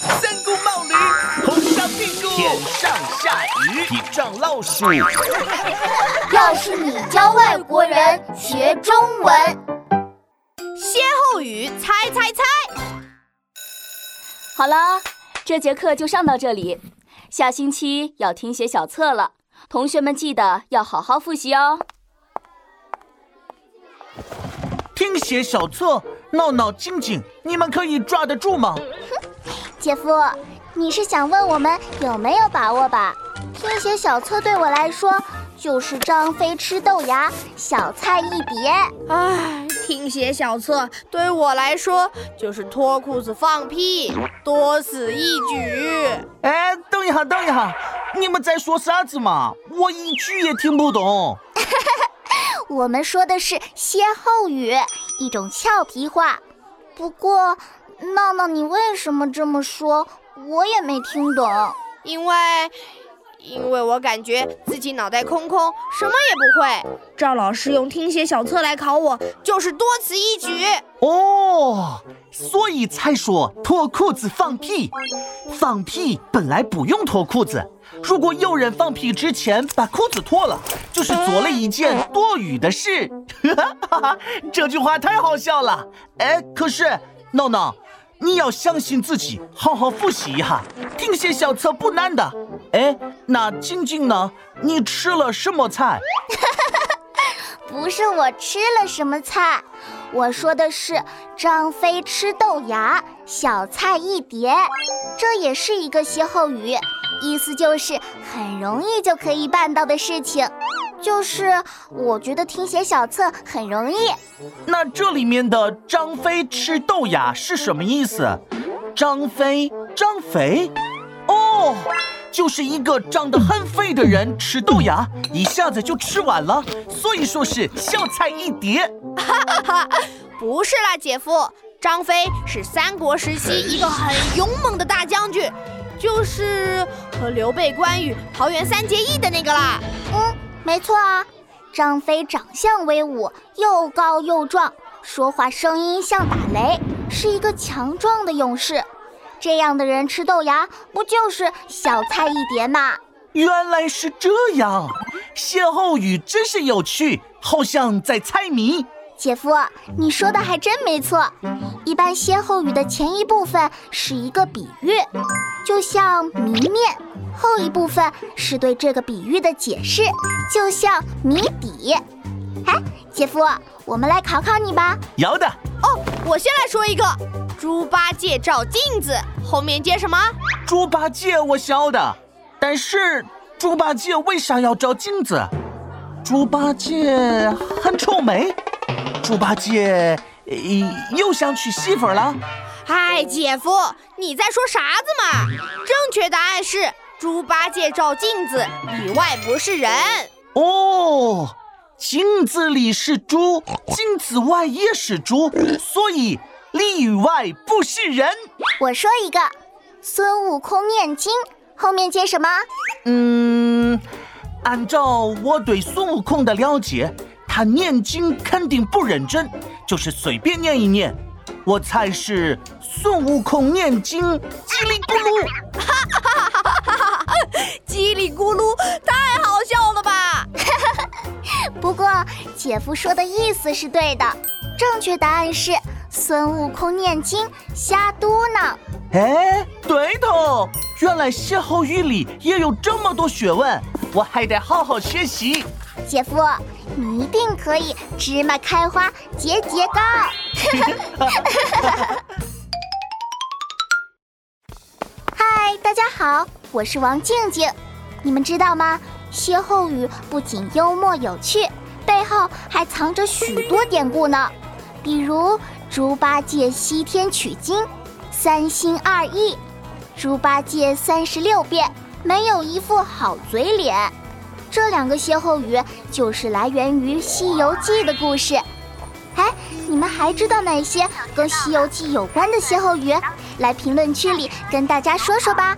三顾冒驴，红烧屁股，天上下雨，地上老鼠。要是你教外国人学中文，歇后语猜猜猜。好了，这节课就上到这里，下星期要听写小册了，同学们记得要好好复习哦。听写小册，闹闹静静，你们可以抓得住吗？姐夫，你是想问我们有没有把握吧？听写小册对我来说就是张飞吃豆芽，小菜一碟。唉，听写小册对我来说就是脱裤子放屁，多此一举。哎，等一下，等一下，你们在说啥子嘛？我一句也听不懂。我们说的是歇后语，一种俏皮话。不过，闹闹，你为什么这么说？我也没听懂。因为，因为我感觉自己脑袋空空，什么也不会。赵老师用听写小册来考我，就是多此一举。哦，所以才说脱裤子放屁。放屁本来不用脱裤子。如果有人放屁之前把裤子脱了，就是做了一件多余的事。这句话太好笑了。哎，可是闹闹，你要相信自己，好好复习一下。听写小册不难的。哎，那静静呢？你吃了什么菜？不是我吃了什么菜，我说的是张飞吃豆芽，小菜一碟。这也是一个歇后语。意思就是很容易就可以办到的事情，就是我觉得听写小册很容易。那这里面的张飞吃豆芽是什么意思？张飞，张肥，哦，就是一个长得很肥的人吃豆芽，一下子就吃完了，所以说是小菜一碟。哈哈哈，不是啦，姐夫，张飞是三国时期一个很勇猛的大将军。就是和刘备、关羽桃园三结义的那个啦。嗯，没错啊。张飞长相威武，又高又壮，说话声音像打雷，是一个强壮的勇士。这样的人吃豆芽，不就是小菜一碟吗？原来是这样，歇后语真是有趣，好像在猜谜。姐夫，你说的还真没错。一般歇后语的前一部分是一个比喻，就像谜面；后一部分是对这个比喻的解释，就像谜底。哎，姐夫，我们来考考你吧。要的。哦，我先来说一个：猪八戒照镜子，后面接什么？猪八戒我晓得，但是猪八戒为啥要照镜子？猪八戒很臭美。猪八戒又想娶媳妇了？嗨，姐夫，你在说啥子嘛？正确答案是猪八戒照镜子里外不是人。哦，镜子里是猪，镜子外也是猪，所以里外不是人。我说一个，孙悟空念经后面接什么？嗯，按照我对孙悟空的了解。他念经肯定不认真，就是随便念一念。我猜是孙悟空念经叽里咕噜，哈哈哈哈哈哈！叽里咕噜太好笑了吧？不过姐夫说的意思是对的，正确答案是孙悟空念经瞎嘟囔。哎，对头，原来歇后语里也有这么多学问，我还得好好学习。姐夫。你一定可以芝麻开花节节高！嗨，大家好，我是王静静。你们知道吗？歇后语不仅幽默有趣，背后还藏着许多典故呢。比如猪八戒西天取经，三心二意；猪八戒三十六变，没有一副好嘴脸。这两个歇后语就是来源于《西游记》的故事。哎，你们还知道哪些跟《西游记》有关的歇后语？来评论区里跟大家说说吧。